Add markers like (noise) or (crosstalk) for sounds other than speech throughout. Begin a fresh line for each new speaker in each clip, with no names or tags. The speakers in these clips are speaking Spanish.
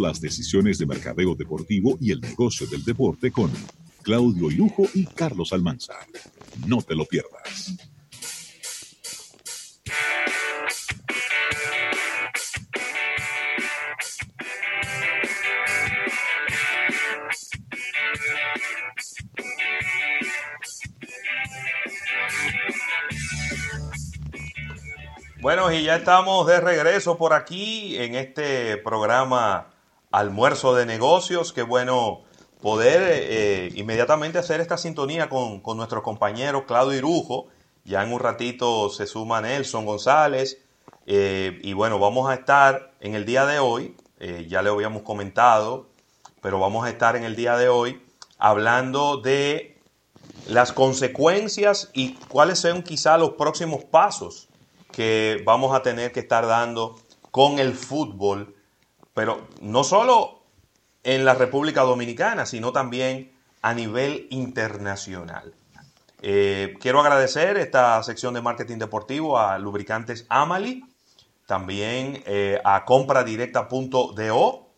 las decisiones de mercadeo deportivo y el negocio del deporte con Claudio Irujo y Carlos Almanza. No te lo pierdas.
Bueno, y ya estamos de regreso por aquí en este programa Almuerzo de Negocios. Qué bueno poder eh, inmediatamente hacer esta sintonía con, nuestro compañero Claudio Irujo. Ya en un ratito se suma Nelson González. Eh, y bueno, vamos a estar en el día de hoy, eh, ya le habíamos comentado, pero vamos a estar en el día de hoy hablando de las consecuencias y cuáles son quizá los próximos pasos que vamos a tener que estar dando con el fútbol, pero no solo en la República Dominicana, sino también a nivel internacional. Eh, quiero agradecer esta sección de marketing deportivo a Lubricantes Amali, también eh, a compradirecta.do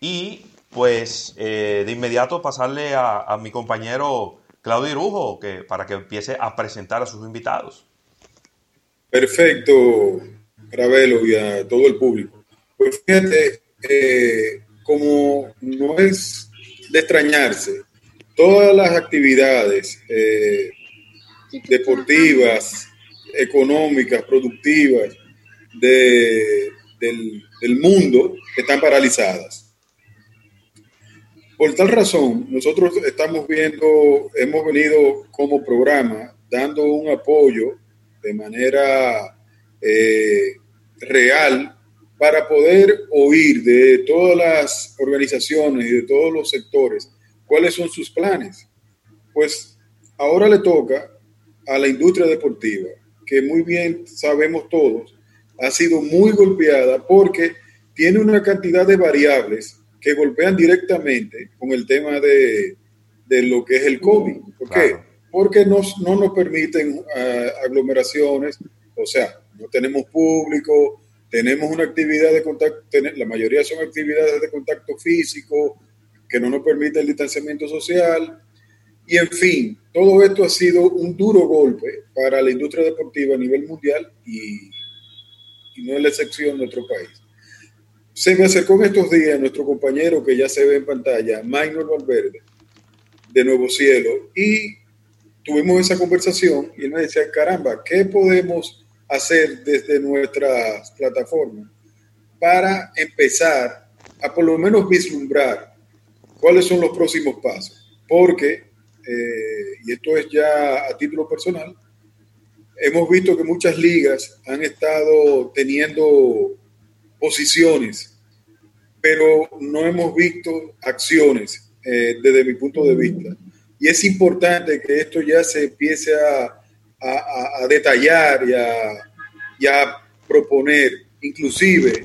y pues eh, de inmediato pasarle a, a, mi compañero Claudio Irujo que, para que empiece a presentar a sus invitados.
Perfecto, Ravelo y a todo el público. Pues fíjate, eh, como no es de extrañarse, todas las actividades eh, deportivas, económicas, productivas del, del mundo están paralizadas. Por tal razón, nosotros estamos viendo, hemos venido como programa dando un apoyo de manera eh, real para poder oír de todas las organizaciones y de todos los sectores cuáles son sus planes. Pues ahora le toca a la industria deportiva, que muy bien sabemos todos, ha sido muy golpeada porque tiene una cantidad de variables que golpean directamente con el tema de, lo que es el COVID. ¿Por qué? Porque nos, no nos permiten eh, aglomeraciones, o sea, no tenemos público, tenemos una actividad de contacto, la mayoría son actividades de contacto físico que no nos permite el distanciamiento social, y en fin, todo esto ha sido un duro golpe para la industria deportiva a nivel mundial y, y no es la excepción de nuestro país. Se me acercó en estos días nuestro compañero que ya se ve en pantalla, Maynor Valverde, de Nuevo Cielo, y tuvimos esa conversación y él me decía, caramba, ¿qué podemos hacer desde nuestras plataformas para empezar a por lo menos vislumbrar cuáles son los próximos pasos? Porque, eh, y esto es ya a título personal, hemos visto que muchas ligas han estado teniendo posiciones, pero no hemos visto acciones eh, desde mi punto de vista. Y es importante que esto ya se empiece a, detallar y a, proponer, inclusive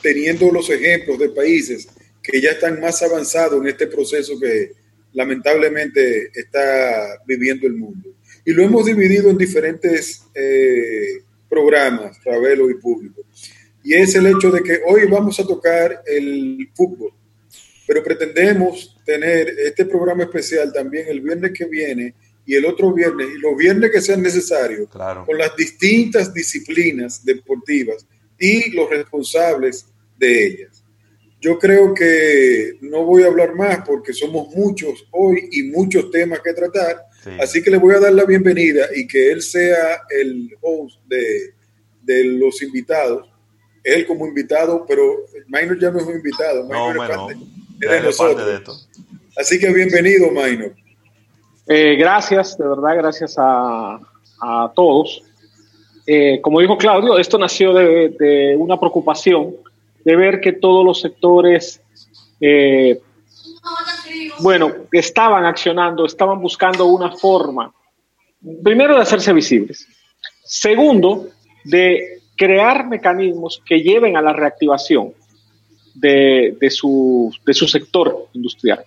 teniendo los ejemplos de países que ya están más avanzados en este proceso que lamentablemente está viviendo el mundo. Y lo hemos dividido en diferentes eh, programas, Ravelo y Público. Y es el hecho de que hoy vamos a tocar el fútbol, pero pretendemos tener este programa especial también el viernes que viene y el otro viernes y los viernes que sean necesarios con las distintas disciplinas deportivas y los responsables de ellas. Yo creo que no voy a hablar más porque somos muchos hoy y muchos temas que tratar, así que le voy a dar la bienvenida y que él sea el host de, de los invitados. Él como invitado, pero Minor ya no es un invitado.
No, de esto.
Así que bienvenido, Maino.
Eh, gracias, de verdad, gracias a, todos. Eh, como dijo Claudio, esto nació de, una preocupación de ver que todos los sectores, eh, bueno, estaban accionando, estaban buscando una forma, primero de hacerse visibles, segundo, de crear mecanismos que lleven a la reactivación de, su, de su sector industrial.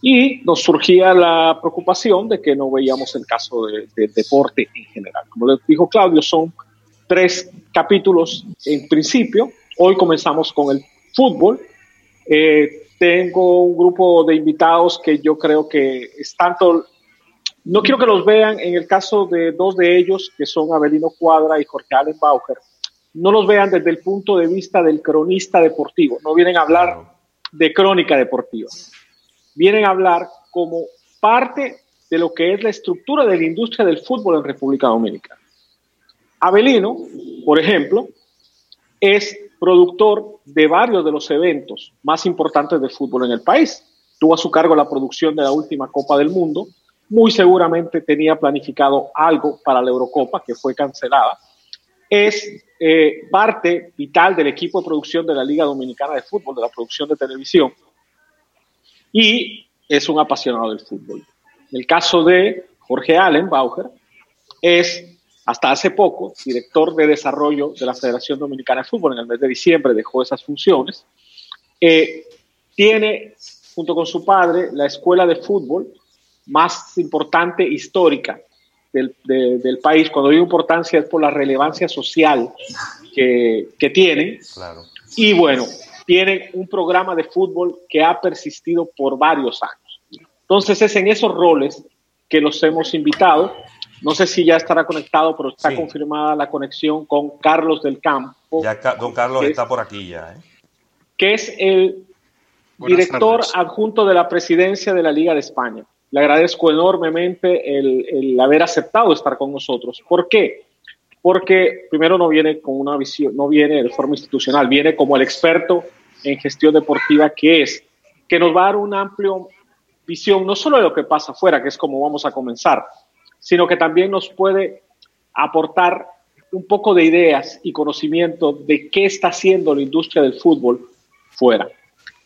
Y nos surgía la preocupación de que no veíamos el caso de, deporte en general. Como les dijo Claudio, son tres capítulos en principio. Hoy comenzamos con el fútbol Eh, tengo un grupo de invitados que yo creo que es tanto, no quiero que los vean en el caso de dos de ellos, que son Abelino Cuadra y Jorge Allen Baucher, no los vean desde el punto de vista del cronista deportivo, no vienen a hablar de crónica deportiva, vienen a hablar como parte de lo que es la estructura de la industria del fútbol en República Dominicana. Abelino, por ejemplo, es productor de varios de los eventos más importantes de fútbol en el país. Tuvo a su cargo la producción de la última Copa del Mundo. Muy seguramente tenía planificado algo para la Eurocopa, que fue cancelada. Es eh, parte vital del equipo de producción de la Liga Dominicana de Fútbol, de la producción de televisión. Y es un apasionado del fútbol. En el caso de Jorge Allen Bauer, es hasta hace poco, director de desarrollo de la Federación Dominicana de Fútbol, en el mes de diciembre dejó esas funciones. Eh, tiene, junto con su padre, la escuela de fútbol más importante histórica del, del país. Cuando digo importancia es por la relevancia social que, que tienen. Claro. Y bueno, tienen un programa de fútbol que ha persistido por varios años. Entonces es en esos roles que los hemos invitado no sé si ya estará conectado, pero está confirmada la conexión con Carlos del Campo.
Ya don Carlos está por aquí ya. ¿eh?
Que es el director adjunto de la presidencia de la Liga de España. Le agradezco enormemente el, haber aceptado estar con nosotros. ¿Por qué? Porque primero no viene con una visión, no viene de forma institucional, viene como el experto en gestión deportiva que es, que nos va a dar una amplia visión no solo de lo que pasa afuera, que es como vamos a comenzar, sino que también nos puede aportar un poco de ideas y conocimiento de qué está haciendo la industria del fútbol fuera.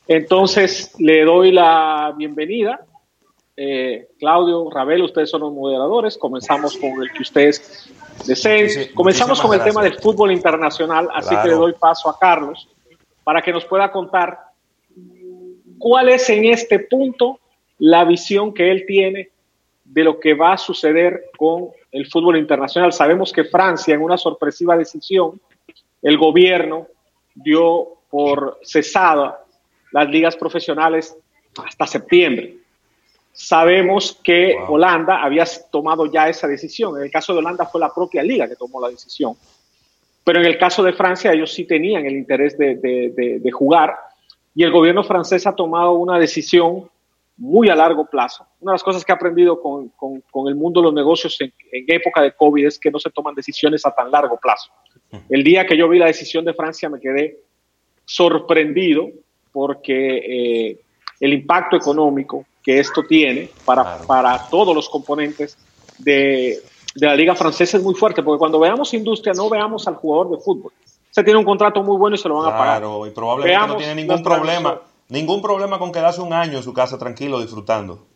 Entonces, le doy la bienvenida. Eh, Claudio, Rabel, ustedes son los moderadores. Comenzamos con el que ustedes deseen. Comenzamos con el tema del fútbol internacional, así que le doy paso a Carlos para que nos pueda contar cuál es en este punto la visión que él tiene de lo que va a suceder con el fútbol internacional. Sabemos que Francia, en una sorpresiva decisión, el gobierno dio por cesada las ligas profesionales hasta septiembre. Sabemos que Holanda había tomado ya esa decisión. En el caso de Holanda fue la propia liga que tomó la decisión. Pero en el caso de Francia ellos sí tenían el interés de, de jugar y el gobierno francés ha tomado una decisión muy a largo plazo. Una de las cosas que he aprendido con, con, el mundo de los negocios en, época de COVID es que no se toman decisiones a tan largo plazo. El día que yo vi la decisión de Francia me quedé sorprendido porque eh, el impacto económico que esto tiene para, para todos los componentes de, de, la liga francesa es muy fuerte, porque cuando veamos industria no veamos al jugador de fútbol. Se tiene un contrato muy bueno y se lo van a pagar.
Claro, y probablemente no tiene ningún problema Ningún problema con quedarse un año en su casa tranquilo disfrutando.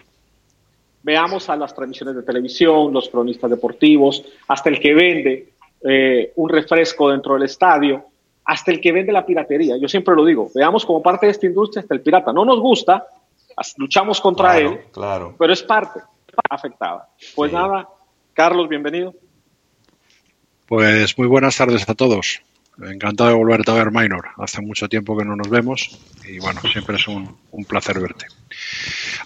Veamos a las transmisiones de televisión, los cronistas deportivos, hasta el que vende eh, un refresco dentro del estadio, hasta el que vende la piratería. Yo siempre lo digo, veamos como parte de esta industria hasta el pirata. No nos gusta, luchamos contra él, claro. pero es parte afectada. Pues nada, Carlos, bienvenido.
Pues muy buenas tardes a todos. Encantado de volverte a ver, Minor. Hace mucho tiempo que no nos vemos y bueno, siempre es un, placer verte.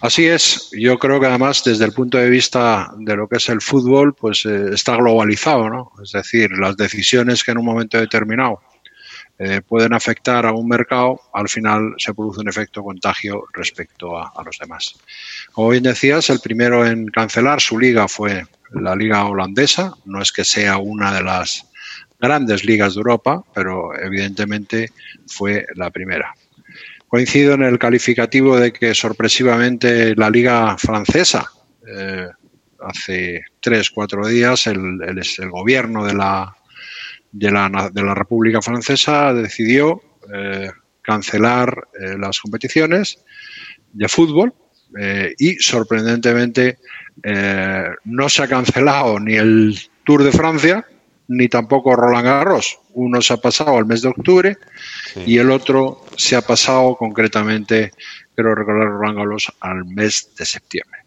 Así es, yo creo que además desde el punto de vista de lo que es el fútbol, pues eh, está globalizado, ¿no? Es decir, las decisiones que en un momento determinado eh, pueden afectar a un mercado, al final se produce un efecto contagio respecto a, los demás. Como bien decías, el primero en cancelar su liga fue la liga holandesa, no es que sea una de las grandes ligas de Europa, pero evidentemente fue la primera. Coincido en el calificativo de que sorpresivamente la liga francesa, eh, hace tres, cuatro días, el, el, gobierno de la, de la, de, la, República Francesa decidió eh, cancelar eh, las competiciones de fútbol y sorprendentemente no se ha cancelado ni el Tour de Francia, ni tampoco Roland Garros. Uno se ha pasado al mes de octubre y el otro se ha pasado concretamente, quiero recordar Roland Garros, al mes de septiembre.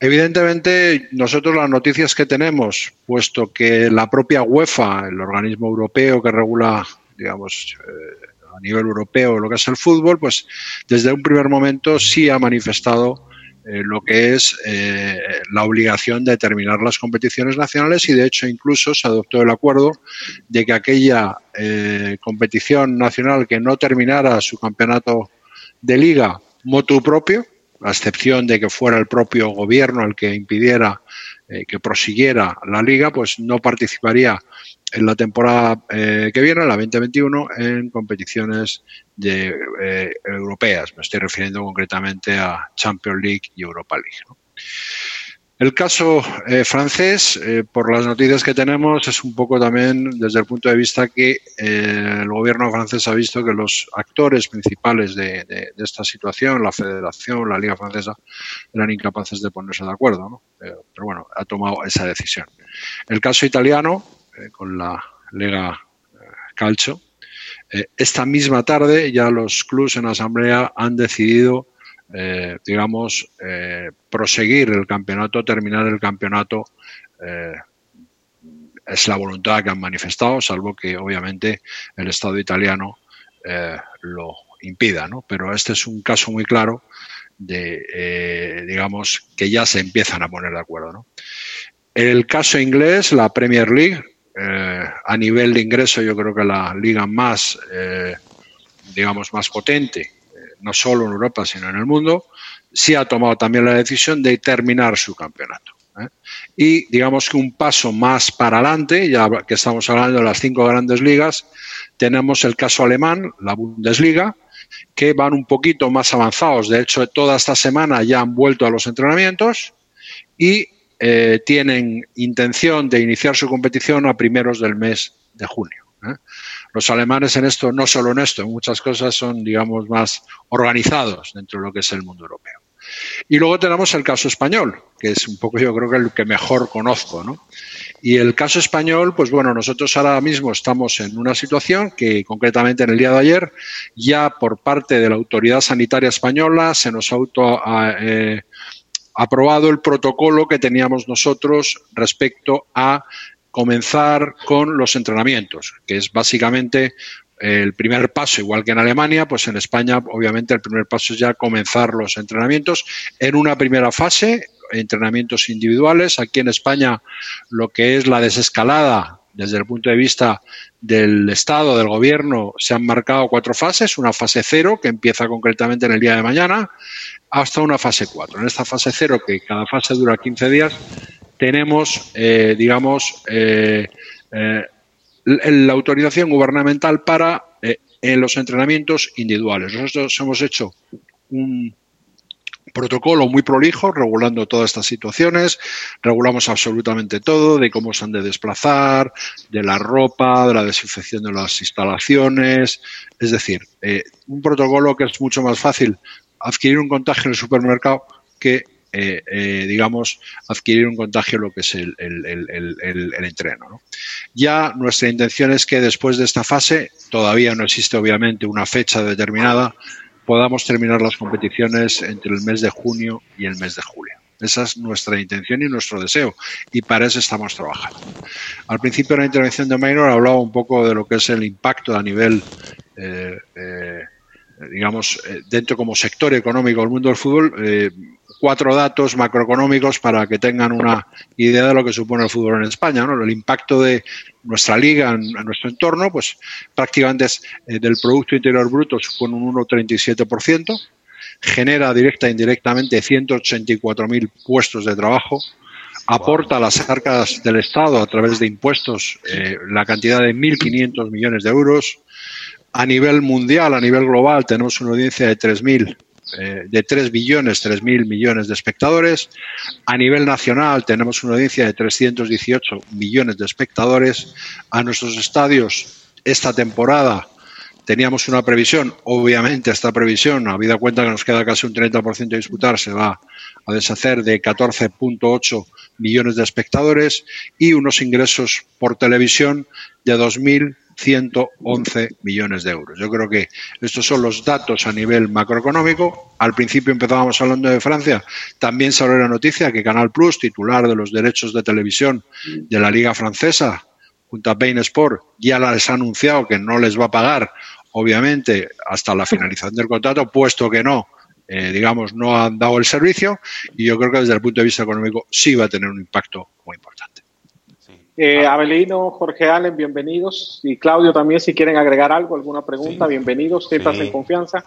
Evidentemente, nosotros las noticias que tenemos, puesto que la propia UEFA, el organismo europeo que regula, digamos, eh, a nivel europeo lo que es el fútbol, pues desde un primer momento sí ha manifestado eh, lo que es eh, la obligación de terminar las competiciones nacionales y de hecho incluso se adoptó el acuerdo de que aquella eh, competición nacional que no terminara su campeonato de liga motu propio, a excepción de que fuera el propio gobierno el que impidiera que prosiguiera la liga, pues no participaría en la temporada eh, que viene, la 2021, en competiciones de, eh, europeas. Me estoy refiriendo concretamente a Champions League y Europa League. El caso eh, francés, por las noticias que tenemos, es un poco también desde el punto de vista que el gobierno francés ha visto que los actores principales de, esta situación, la Federación, la Liga Francesa, eran incapaces de ponerse de acuerdo. ¿no? pero bueno, ha tomado esa decisión. El caso italiano, eh, con la Lega eh, Calcio. Eh, esta misma tarde ya los clubes en asamblea han decidido, digamos, proseguir el campeonato, terminar el campeonato. es la voluntad que han manifestado, salvo que obviamente el Estado italiano lo impida, ¿no? Pero este es un caso muy claro de, digamos, que ya se empiezan a poner de acuerdo, ¿no? El caso inglés, la Premier League, eh, a nivel de ingreso yo creo que la liga más, eh, digamos, más potente, eh, no solo en Europa, sino en el mundo, sí ha tomado también la decisión de terminar su campeonato. Y digamos que un paso más para adelante, ya que estamos hablando de las cinco grandes ligas, tenemos el caso alemán, la Bundesliga, que van un poquito más avanzados. De hecho, toda esta semana ya han vuelto a los entrenamientos y eh, tienen intención de iniciar su competición a primeros del mes de junio. ¿eh? Los alemanes en esto, no solo en esto, en muchas cosas son, digamos, más organizados dentro de lo que es el mundo europeo. Y luego tenemos el caso español, que es un poco yo creo que el que mejor conozco, ¿no? Y el caso español, pues bueno, nosotros ahora mismo estamos en una situación que concretamente en el día de ayer, ya por parte de la autoridad sanitaria española se nos ha auto, eh, aprobado el protocolo que teníamos nosotros respecto a comenzar con los entrenamientos, que es básicamente el primer paso, igual que en Alemania, pues en España obviamente el primer paso es ya comenzar los entrenamientos en una primera fase, entrenamientos individuales. Aquí en España lo que es la desescalada desde el punto de vista del Estado, del Gobierno, se han marcado cuatro fases. Una fase cero, que empieza concretamente en el día de mañana, hasta una fase 4. En esta fase 0, que cada fase dura 15 días, tenemos, eh, digamos, eh, eh, la autorización gubernamental para en los entrenamientos individuales. Nosotros hemos hecho un protocolo muy prolijo regulando todas estas situaciones, regulamos absolutamente todo, de cómo se han de desplazar, de la ropa, de la desinfección de las instalaciones, es decir, un protocolo que es mucho más fácil adquirir un contagio en el supermercado que, eh, eh, digamos, adquirir un contagio lo que es el, entreno. Ya nuestra intención es que después de esta fase, todavía no existe obviamente una fecha determinada, podamos terminar las competiciones entre el mes de junio y el mes de julio. Esa es nuestra intención y nuestro deseo, y para eso estamos trabajando. Al principio de la intervención de Maynor hablaba un poco de lo que es el impacto a nivel eh, digamos, dentro como sector económico del mundo del fútbol, cuatro datos macroeconómicos para que tengan una idea de lo que supone el fútbol en España. ¿no? El impacto de nuestra liga en, nuestro entorno, pues prácticamente es, eh, del Producto Interior Bruto supone un 1,37%, genera directa e indirectamente 184.000 puestos de trabajo, aporta a las arcas del Estado a través de impuestos la cantidad de 1.500 millones de euros, a nivel mundial, a nivel global, tenemos una audiencia de 3.000 eh, de 3 billones, 3.000 millones de espectadores. A nivel nacional tenemos una audiencia de 318 millones de espectadores. A nuestros estadios esta temporada teníamos una previsión, obviamente esta previsión, habida cuenta que nos queda casi un 30% de disputar, se va a deshacer de 14.8 millones de espectadores y unos ingresos por televisión de 2.000 111 millones de euros. Yo creo que estos son los datos a nivel macroeconómico. Al principio empezábamos hablando de Francia. También salió la noticia que Canal Plus, titular de los derechos de televisión de la Liga Francesa, junto a Bain Sport, ya les ha anunciado que no les va a pagar obviamente, hasta la finalización del contrato, puesto que no, eh, digamos, no han dado el servicio y yo creo que desde el punto de vista económico sí va a tener un impacto muy importante.
Eh, Abelino, Jorge Allen, bienvenidos. Y Claudio también, si quieren agregar algo, alguna pregunta, bienvenidos, siéntanse en confianza.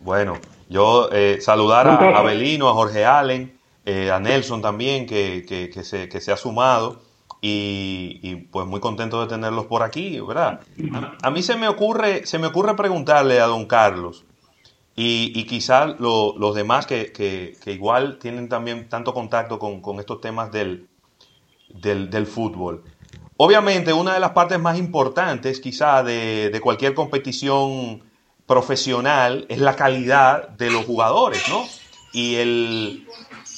Bueno, yo eh, saludar a Abelino, a Jorge Allen, a Nelson también, que, que, se, que se ha sumado. Y, pues muy contento de tenerlos por aquí, ¿verdad? A, mí se me ocurre, se me ocurre preguntarle a don Carlos, y, y quizás los demás que, igual tienen también tanto contacto con, estos temas del, del, fútbol. Obviamente, una de las partes más importantes quizá de, de, cualquier competición profesional es la calidad de los jugadores, ¿no? Y el,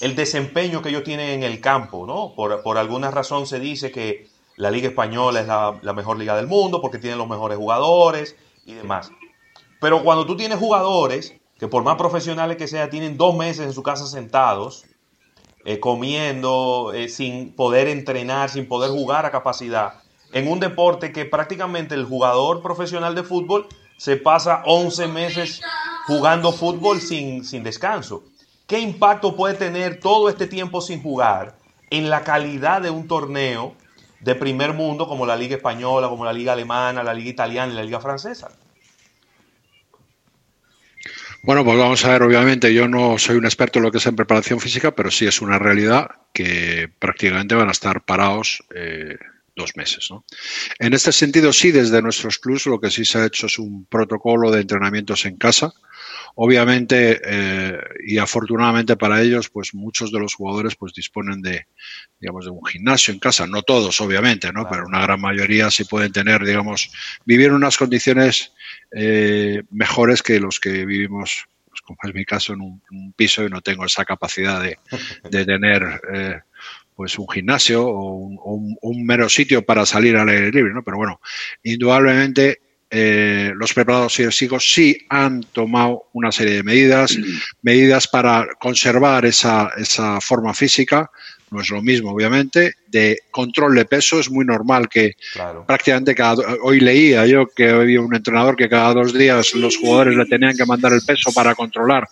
el desempeño que ellos tienen en el campo, ¿no? Por, por alguna razón se dice que la Liga Española es la, mejor liga del mundo porque tiene los mejores jugadores y demás. Pero cuando tú tienes jugadores que por más profesionales que sea, tienen dos meses en su casa sentados, eh, comiendo, eh, sin poder entrenar, sin poder jugar a capacidad, en un deporte que prácticamente el jugador profesional de fútbol se pasa 11 meses jugando fútbol sin, sin descanso. ¿Qué impacto puede tener todo este tiempo sin jugar en la calidad de un torneo de primer mundo como la Liga Española, como la Liga Alemana, la Liga Italiana y la Liga Francesa?
Bueno, pues vamos a ver, obviamente yo no soy un experto en lo que es en preparación física, pero sí es una realidad que prácticamente van a estar parados eh, dos meses. ¿no? En este sentido, sí, desde nuestros clubs lo que sí se ha hecho es un protocolo de entrenamientos en casa. Obviamente, eh, y afortunadamente para ellos, pues muchos de los jugadores pues disponen de, digamos, de un gimnasio en casa. No todos, obviamente, ¿no? Pero una gran mayoría sí pueden tener, digamos, vivir en unas condiciones eh, mejores que los que vivimos, pues como es mi caso, en un, piso y no tengo esa capacidad de, tener eh, pues un gimnasio o un, mero sitio para salir al aire libre, ¿no? Pero bueno, indudablemente eh, los preparados físicos sí han tomado una serie de medidas, (clears throat) medidas para conservar esa, esa forma física, no es lo mismo, obviamente, de control de peso. Es muy normal que prácticamente cada. Hoy leía yo que había un entrenador que cada dos días los jugadores le tenían que mandar el peso para controlar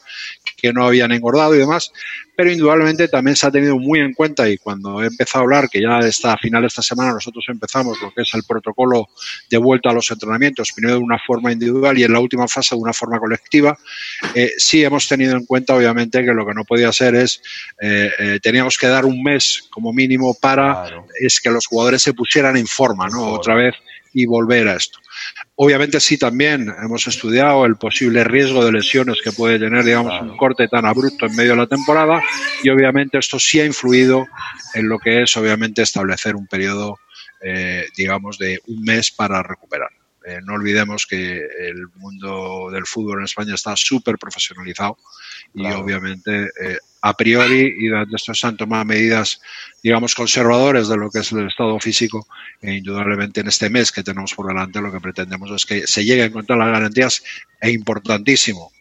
que no habían engordado y demás pero indudablemente también se ha tenido muy en cuenta y cuando he empezado a hablar, que ya está a final de esta semana nosotros empezamos lo que es el protocolo de vuelta a los entrenamientos, primero de una forma individual y en la última fase de una forma colectiva, eh, sí hemos tenido en cuenta obviamente que lo que no podía ser es, eh, eh, teníamos que dar un mes como mínimo para es que los jugadores se pusieran en forma, ¿no? Otra vez y volver a esto. Obviamente sí también hemos estudiado el posible riesgo de lesiones que puede tener, digamos, un corte tan abrupto en medio de la temporada y obviamente esto sí ha influido en lo que es, obviamente, establecer un periodo, eh, digamos, de un mes para recuperar. Eh, no olvidemos que el mundo del fútbol en España está súper profesionalizado y obviamente eh, a priori y esto se han tomado medidas, digamos, conservadores de lo que es el estado físico e indudablemente en este mes que tenemos por delante lo que pretendemos es que se llegue a encontrar las garantías e importantísimo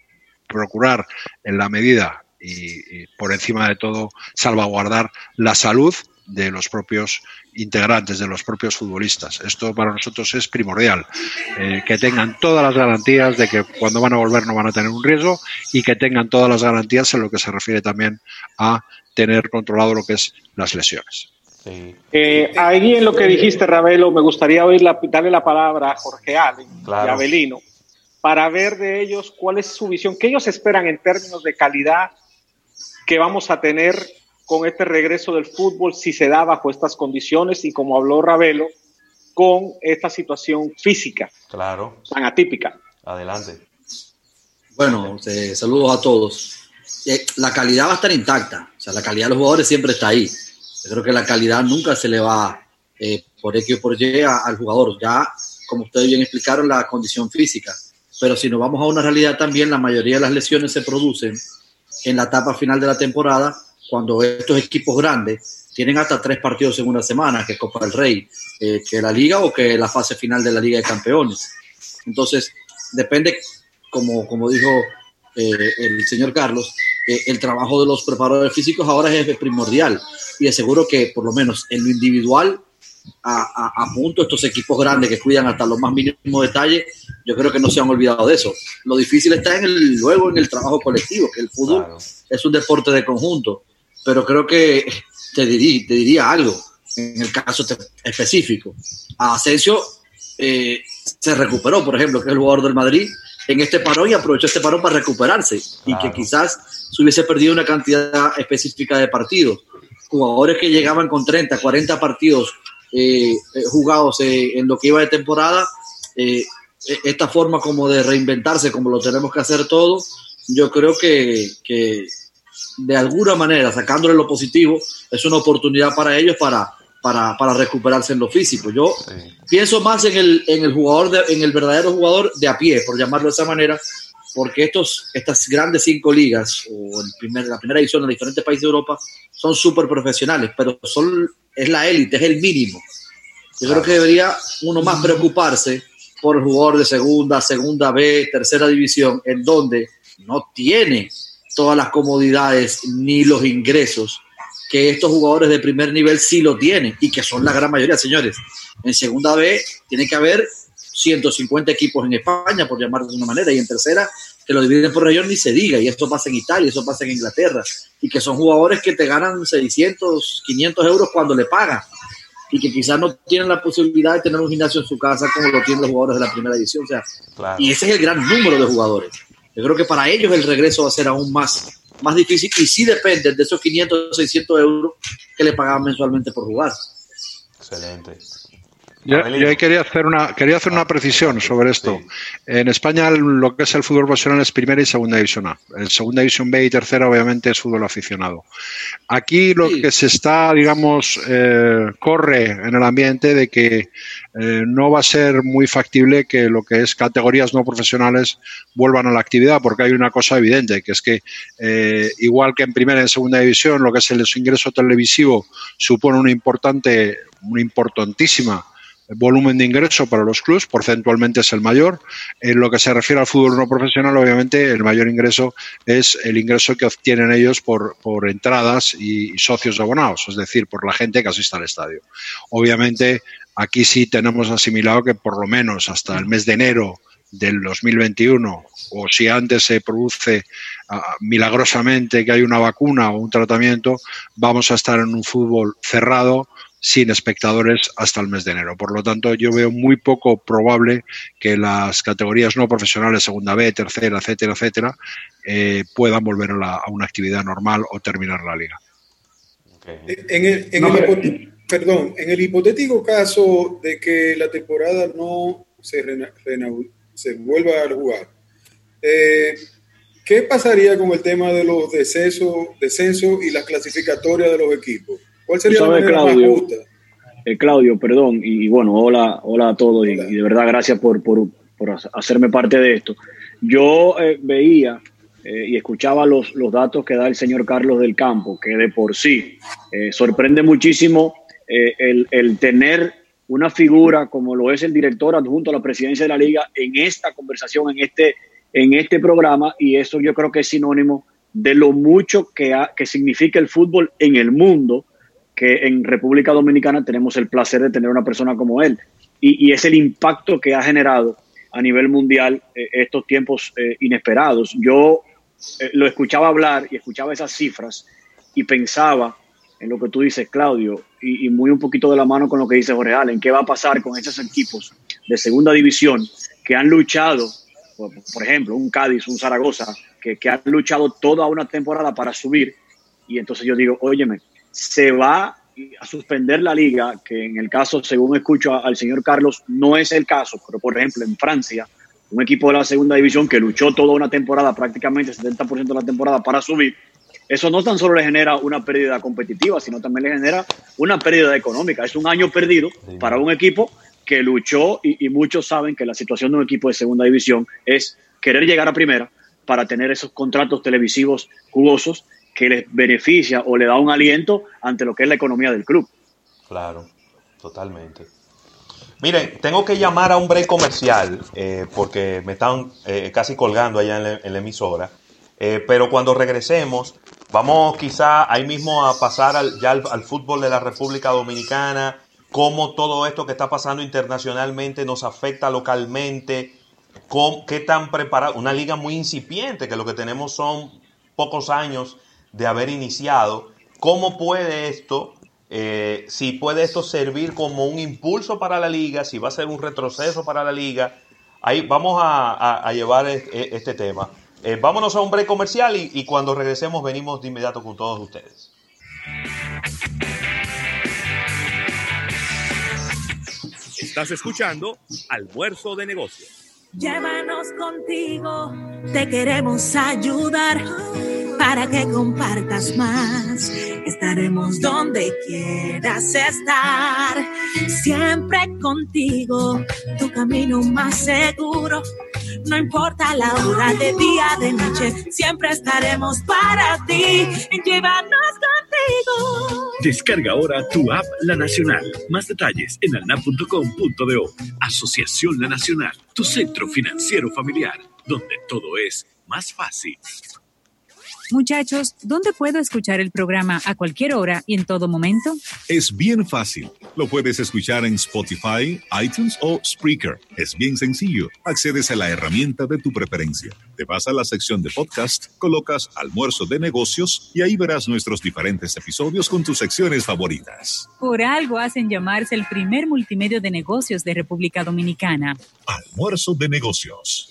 procurar en la medida y por encima de todo salvaguardar la salud de los propios integrantes, de los propios futbolistas. Esto para nosotros es primordial, eh, que tengan todas las garantías de que cuando van a volver no van a tener un riesgo y que tengan todas las garantías en lo que se refiere también a tener controlado lo que es las lesiones.
Eh, ahí en lo que dijiste, Ravelo, me gustaría oír darle la palabra a Jorge Allen y a Abelino para ver de ellos cuál es su visión, qué ellos esperan en términos de calidad que vamos a tener con este regreso del fútbol si se da bajo estas condiciones y como habló Ravelo, con esta situación física
claro.
tan atípica.
Adelante.
Bueno, eh, saludos a todos. Eh, la calidad va a estar intacta, o sea, la calidad de los jugadores siempre está ahí. Yo creo que la calidad nunca se le va eh, por X o por Y al jugador. Ya, como ustedes bien explicaron, la condición física. Pero si nos vamos a una realidad también, la mayoría de las lesiones se producen en la etapa final de la temporada cuando estos equipos grandes tienen hasta tres partidos en una semana, que es Copa del Rey, eh, que la Liga o que la fase final de la Liga de Campeones. Entonces, depende, como, como dijo eh, el señor Carlos, eh, el trabajo de los preparadores físicos ahora es primordial y aseguro que por lo menos en lo individual a, punto estos equipos grandes que cuidan hasta los más mínimos detalles, yo creo que no se han olvidado de eso. Lo difícil está en el, luego en el trabajo colectivo, que el fútbol es un deporte de conjunto, pero creo que te diría, te diría algo en el caso específico. A Asensio eh, se recuperó, por ejemplo, que es el jugador del Madrid, en este parón y aprovechó este parón para recuperarse y que quizás se hubiese perdido una cantidad específica de partidos. Jugadores que llegaban con 30, 40 partidos eh, eh, jugados en lo que iba de temporada, e-, esta forma como de reinventarse, como lo tenemos que hacer todos, yo creo que, que de alguna manera, sacándole lo positivo, es una oportunidad para ellos para para, para recuperarse en lo físico. Yo pienso más en el, en el jugador, en el verdadero jugador de a pie, por llamarlo de esa manera, porque estos, estas grandes cinco ligas o el primer, la primera edición en diferentes países de Europa son súper profesionales, pero son, es la élite, es el mínimo. Yo creo que debería uno más preocuparse por el jugador de segunda, segunda B, tercera división, en donde no tiene todas las comodidades ni los ingresos que estos jugadores de primer nivel sí lo tienen y que son la gran mayoría, señores. En segunda B tiene que haber 150 equipos en España, por llamarlo de una manera, y en tercera que lo dividen por región ni se diga, y esto pasa en Italia, eso pasa en Inglaterra, y que son jugadores que te ganan 600, 500 euros cuando le pagan, y que quizás no tienen la posibilidad de tener un gimnasio en su casa como lo tienen los jugadores de la primera edición, o sea, y ese es el gran número de jugadores. Yo creo que para ellos el regreso va a ser aún más más difícil y sí depende de esos 500 o 600 euros que le pagaban mensualmente por jugar.
Excelente.
Yo, quería hacer una quería hacer una precisión sobre esto. En España lo que es el fútbol profesional es primera y segunda división A. En segunda división B y tercera obviamente es fútbol aficionado. Aquí lo que se está, digamos, eh, corre en el ambiente de que eh, no va a ser muy factible que lo que es categorías no profesionales vuelvan a la actividad, porque hay una cosa evidente, que es que eh, igual que en primera y en segunda división, lo que es el ingreso televisivo supone una importante, una importantísima volumen de ingreso para los clubes, porcentualmente es el mayor. En lo que se refiere al fútbol no profesional, obviamente el mayor ingreso es el ingreso que obtienen ellos por, por entradas y, socios abonados, es decir, por la gente que asiste al estadio. Obviamente aquí sí tenemos asimilado que por lo menos hasta el mes de enero del 2021 o si antes se produce ah, milagrosamente que hay una vacuna o un tratamiento, vamos a estar en un fútbol cerrado sin espectadores hasta el mes de enero. Por lo tanto, yo veo muy poco probable que las categorías no profesionales, segunda B, tercera, etcétera, etcétera, eh, puedan volver a, una actividad normal o terminar la liga.
En el, perdón, en el hipotético caso de que la temporada no se, se vuelva a jugar, eh, ¿qué pasaría con el tema de los descensos, descensos y las clasificatorias de los equipos? ¿Cuál sería la
Claudio, eh, Claudio, perdón, y, bueno, hola, hola a todos Y, de verdad gracias por, por, hacerme parte de esto. Yo eh, veía eh, y escuchaba los, los datos que da el señor Carlos del Campo, que de por sí sorprende muchísimo el, el tener una figura como lo es el director adjunto a la presidencia de la liga en esta conversación, en este, en este programa, y eso yo creo que es sinónimo de lo mucho que, que significa el fútbol en el mundo que en República Dominicana tenemos el placer de tener una persona como él. Y, es el impacto que ha generado a nivel mundial eh, estos tiempos eh, inesperados. Yo eh, lo escuchaba hablar y escuchaba esas cifras y pensaba en lo que tú dices, Claudio, y, muy un poquito de la mano con lo que dice Jorge Allen, qué va a pasar con esos equipos de segunda división que han luchado, por, ejemplo, un Cádiz, un Zaragoza, que, que han luchado toda una temporada para subir. Y entonces yo digo, óyeme, se va a suspender la liga, que en el caso, según escucho al señor Carlos, no es el caso, pero por ejemplo en Francia, un equipo de la segunda división que luchó toda una temporada, prácticamente 70% de la temporada para subir, eso no tan solo le genera una pérdida competitiva, sino también le genera una pérdida económica. Es un año perdido para un equipo que luchó y, y muchos saben que la situación de un equipo de segunda división es querer llegar a primera para tener esos contratos televisivos jugosos que les beneficia o le da un aliento ante lo que es la economía del club.
Claro, totalmente. Miren, tengo que llamar a un break comercial eh, porque me están eh, casi colgando allá en la, emisora. Eh, pero cuando regresemos, vamos quizá ahí mismo a pasar ya al, fútbol de la República Dominicana cómo todo esto que está pasando internacionalmente nos afecta localmente, qué tan preparado, una liga muy incipiente, que lo que tenemos son pocos años de haber iniciado, cómo puede esto, eh, si puede esto servir como un impulso para la liga, si va a ser un retroceso para la liga, ahí vamos a, llevar este, tema. Eh, vámonos a un break comercial y cuando regresemos venimos de inmediato con todos ustedes.
Estás escuchando Almuerzo de Negocios.
Llévanos contigo, te queremos ayudar para que compartas más. Estaremos donde quieras estar, siempre contigo, tu camino más seguro. No importa la hora de día, de noche, siempre estaremos para ti. Llévanos contigo.
Descarga ahora tu app La Nacional. Más detalles en alnap.com.do. Asociación La Nacional, tu centro financiero familiar, donde todo es más fácil.
Muchachos, ¿dónde puedo escuchar el programa a cualquier hora y en todo momento?
Es bien fácil. Lo puedes escuchar en Spotify, iTunes o Spreaker. Es bien sencillo. Accedes a la herramienta de tu preferencia. Te vas a la sección de podcast, colocas almuerzo de negocios y ahí verás nuestros diferentes episodios con tus secciones favoritas.
Por algo hacen llamarse el primer multimedio de negocios de República Dominicana.
Almuerzo de negocios.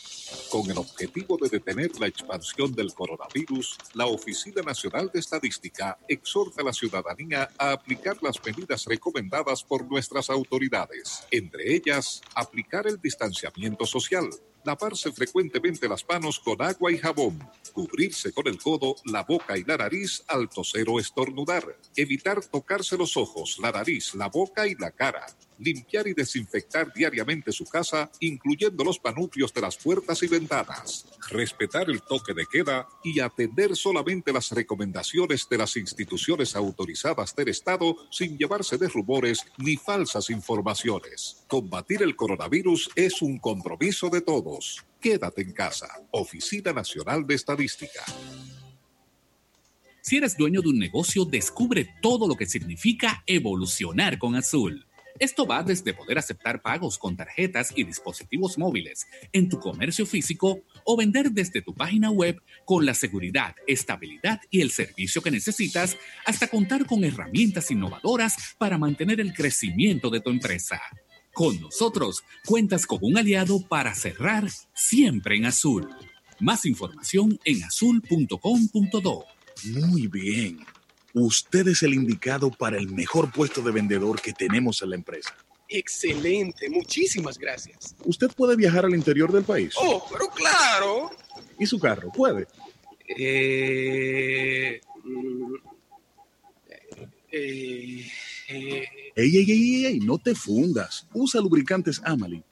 Con el objetivo de detener la expansión del coronavirus, la Oficina Nacional de Estadística exhorta a la ciudadanía a aplicar las medidas recomendadas por nuestras autoridades, entre ellas aplicar el distanciamiento social, lavarse frecuentemente las manos con agua y jabón, cubrirse con el codo, la boca y la nariz al toser o estornudar, evitar tocarse los ojos, la nariz, la boca y la cara, limpiar y desinfectar diariamente su casa, incluyendo los panutrios de las puertas y ventanas, respetar el toque de queda y atender solamente las recomendaciones de las instituciones autorizadas del Estado sin llevarse de rumores ni falsas informaciones. Combatir el coronavirus es un compromiso de todos. Quédate en casa. Oficina Nacional de Estadística.
Si eres dueño de un negocio, descubre todo lo que significa evolucionar con Azul. Esto va desde poder aceptar pagos con tarjetas y dispositivos móviles en tu comercio físico o vender desde tu página web con la seguridad, estabilidad y el servicio que necesitas hasta contar con herramientas innovadoras para mantener el crecimiento de tu empresa. Con nosotros cuentas con un aliado para cerrar siempre en azul. Más información en azul.com.do.
Muy bien. Usted es el indicado para el mejor puesto de vendedor que tenemos en la empresa.
Excelente, muchísimas gracias.
¿Usted puede viajar al interior del país?
Oh, pero claro.
¿Y su carro? ¿Puede?
Eh, mm, eh,
eh, ey, ey, ey, ey, no te fundas. Usa lubricantes Amali